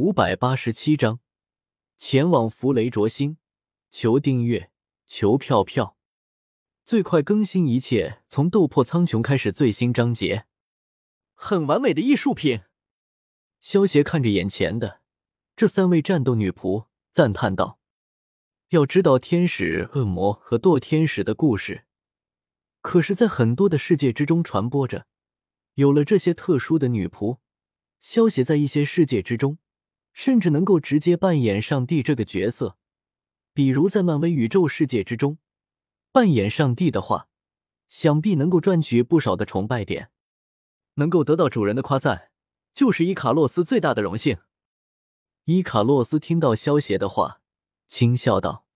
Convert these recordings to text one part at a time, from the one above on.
五百八十七章，前往弗雷卓星，求订阅，求票票，最快更新，一切从斗破苍穹开始。最新章节，很完美的艺术品。萧协看着眼前的这三位战斗女仆，赞叹道：“要知道，天使、恶魔和堕天使的故事，可是在很多的世界之中传播着。有了这些特殊的女仆，萧协在一些世界之中。”甚至能够直接扮演上帝这个角色，比如在漫威宇宙世界之中扮演上帝的话，想必能够赚取不少的崇拜点。能够得到主人的夸赞，就是伊卡洛斯最大的荣幸。伊卡洛斯听到萧协的话，轻笑道：“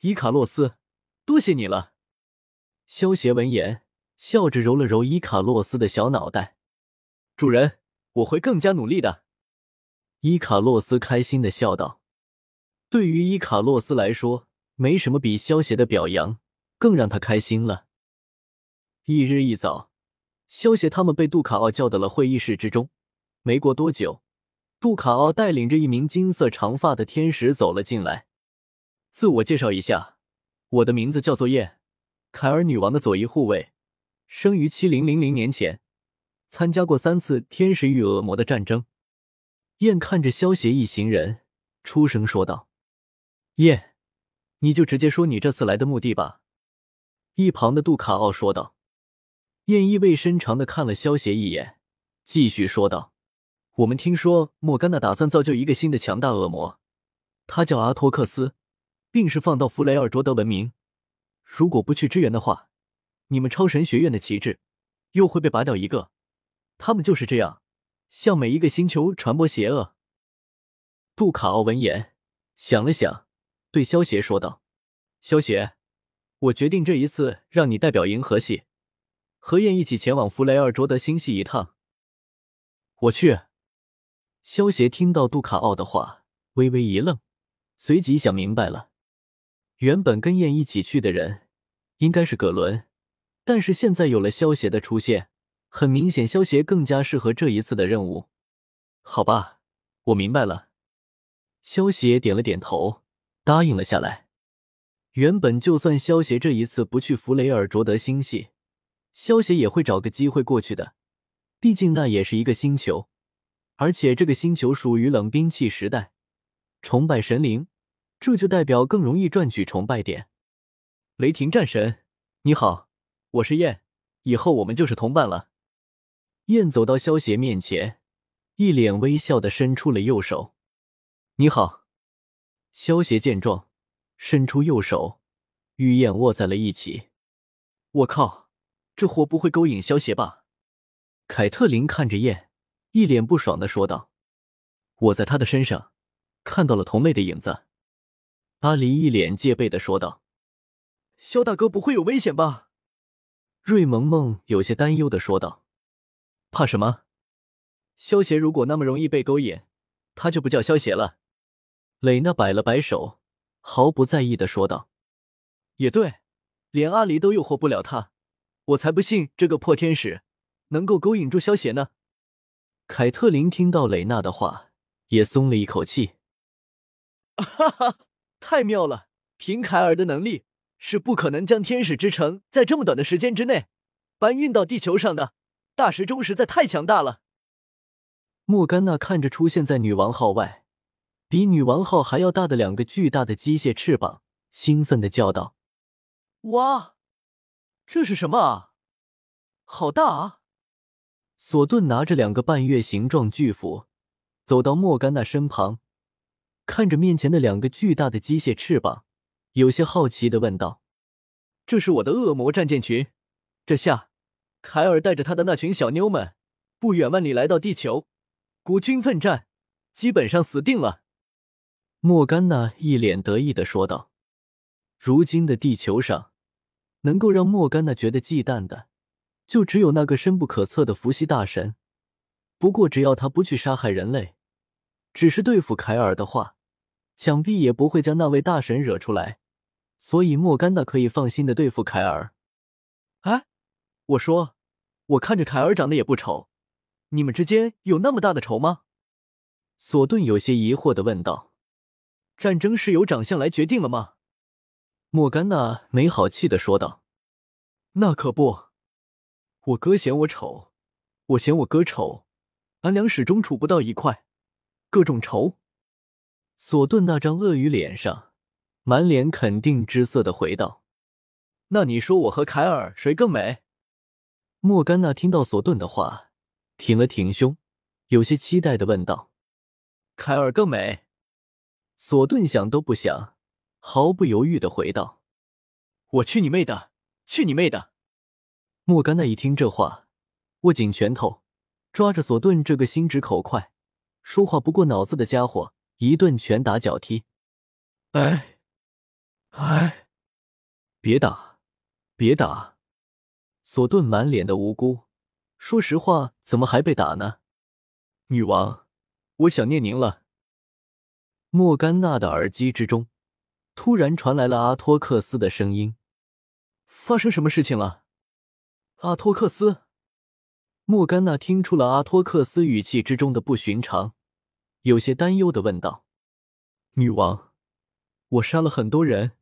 伊卡洛斯，多谢你了。”萧协闻言，笑着揉了揉伊卡洛斯的小脑袋：“主人，我会更加努力的。”伊卡洛斯开心的笑道：“对于伊卡洛斯来说，没什么比萧协的表扬更让他开心了。”翌日一早，萧协他们被杜卡奥叫到了会议室之中。没过多久，杜卡奥带领着一名金色长发的天使走了进来。自我介绍一下，我的名字叫做燕，凯尔女王的左翼护卫，生于七零零零年前，参加过三次天使与恶魔的战争。燕看着萧协一行人，出声说道：“燕，你就直接说你这次来的目的吧。”一旁的杜卡奥说道。燕意味深长的看了萧协一眼，继续说道：“我们听说莫甘娜打算造就一个新的强大恶魔，他叫阿托克斯，并是放到弗雷尔卓德文明。如果不去支援的话，你们超神学院的旗帜又会被拔掉一个。他们就是这样。”向每一个星球传播邪恶。杜卡奥闻言想了想，对萧协说道：“萧协，我决定这一次让你代表银河系，和燕一起前往弗雷尔卓德星系一趟。”我去。萧协听到杜卡奥的话，微微一愣，随即想明白了：原本跟燕一起去的人应该是葛伦，但是现在有了萧协的出现。很明显，萧协更加适合这一次的任务。好吧，我明白了。萧协点了点头，答应了下来。原本就算萧协这一次不去弗雷尔卓德星系，萧协也会找个机会过去的。毕竟那也是一个星球，而且这个星球属于冷兵器时代，崇拜神灵，这就代表更容易赚取崇拜点。雷霆战神，你好，我是燕，以后我们就是同伴了。燕走到萧邪面前，一脸微笑的伸出了右手。“你好。”萧邪见状，伸出右手，与燕握在了一起。“我靠，这货不会勾引萧邪吧？”凯特琳看着燕，一脸不爽的说道。“我在他的身上看到了同类的影子。”阿离一脸戒备的说道。“萧大哥不会有危险吧？”瑞萌萌有些担忧的说道。怕什么？萧协如果那么容易被勾引，他就不叫萧协了。蕾娜摆了摆手，毫不在意的说道：“也对，连阿离都诱惑不了他，我才不信这个破天使能够勾引住萧协呢。”凯特琳听到蕾娜的话，也松了一口气。哈哈，太妙了！凭凯尔的能力，是不可能将天使之城在这么短的时间之内搬运到地球上的。大时钟实在太强大了。莫甘娜看着出现在女王号外，比女王号还要大的两个巨大的机械翅膀，兴奋的叫道：“哇，这是什么啊？好大啊！”索顿拿着两个半月形状巨斧，走到莫甘娜身旁，看着面前的两个巨大的机械翅膀，有些好奇的问道：“这是我的恶魔战舰群，这下……”凯尔带着他的那群小妞们，不远万里来到地球，孤军奋战，基本上死定了。莫甘娜一脸得意的说道：“如今的地球上，能够让莫甘娜觉得忌惮的，就只有那个深不可测的伏羲大神。不过，只要他不去杀害人类，只是对付凯尔的话，想必也不会将那位大神惹出来。所以，莫甘娜可以放心的对付凯尔。”哎，我说。我看着凯尔长得也不丑，你们之间有那么大的仇吗？索顿有些疑惑的问道：“战争是由长相来决定了吗？”莫甘娜没好气的说道：“那可不，我哥嫌我丑，我嫌我哥丑，俺俩始终处不到一块，各种仇。”索顿那张鳄鱼脸上满脸肯定之色的回道：“那你说我和凯尔谁更美？”莫甘娜听到索顿的话，挺了挺胸，有些期待的问道：“凯尔更美？”索顿想都不想。毫不犹豫的回道：“我去你妹的，去你妹的！”莫甘娜一听这话，握紧拳头，抓着索顿这个心直口快、说话不过脑子的家伙一顿拳打脚踢。哎，哎，别打，别打！索顿满脸的无辜，说实话，怎么还被打呢？女王，我想念您了。莫甘娜的耳机之中。突然传来了阿托克斯的声音：“发生什么事情了？”阿托克斯，莫甘娜听出了阿托克斯语气之中的不寻常，有些担忧的问道：“女王，我杀了很多人，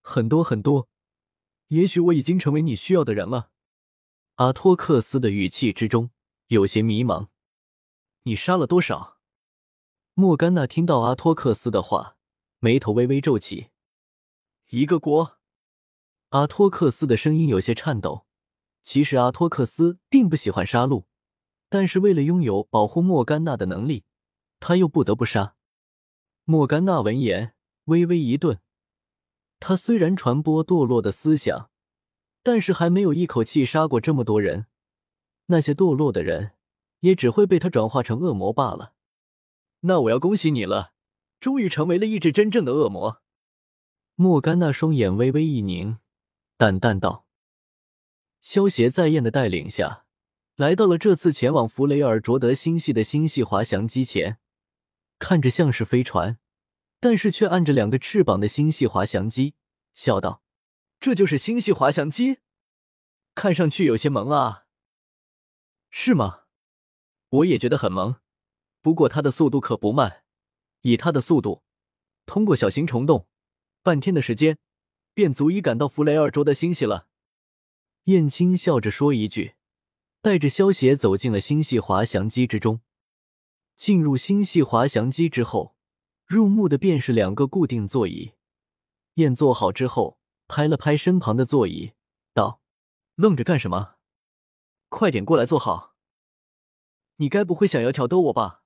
很多很多，也许我已经成为你需要的人了。”阿托克斯的语气之中有些迷茫：“你杀了多少？”莫甘娜听到阿托克斯的话。眉头微微皱起，一个国。阿托克斯的声音有些颤抖。其实阿托克斯并不喜欢杀戮，但是为了拥有保护莫甘娜的能力，他又不得不杀。莫甘娜闻言微微一顿。他虽然传播堕落的思想，但是还没有一口气杀过这么多人。那些堕落的人也只会被他转化成恶魔罢了。那我要恭喜你了。终于成为了一只真正的恶魔。莫甘娜双眼微微一凝，淡淡道：“萧协在燕的带领下，来到了这次前往弗雷尔卓德星系的星系滑翔机前，看着像是飞船，但是却按着两个翅膀的星系滑翔机，笑道：‘这就是星系滑翔机？看上去有些萌啊，是吗？我也觉得很萌，不过它的速度可不慢。’”以它的速度，通过小型虫洞，半天的时间便足以赶到弗雷尔卓的星系了。燕青笑着说一句，带着萧协走进了星系滑翔机之中。进入星系滑翔机之后，入目的便是两个固定座椅。燕坐好之后，拍了拍身旁的座椅，道：“愣着干什么？快点过来坐好。你该不会想要挑逗我吧？”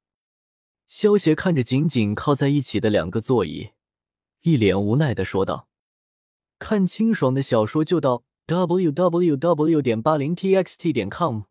萧协看着紧紧靠在一起的两个座椅，一脸无奈的说道：“看清爽的小说就到 w w w. 点八零 t x t 点 com。”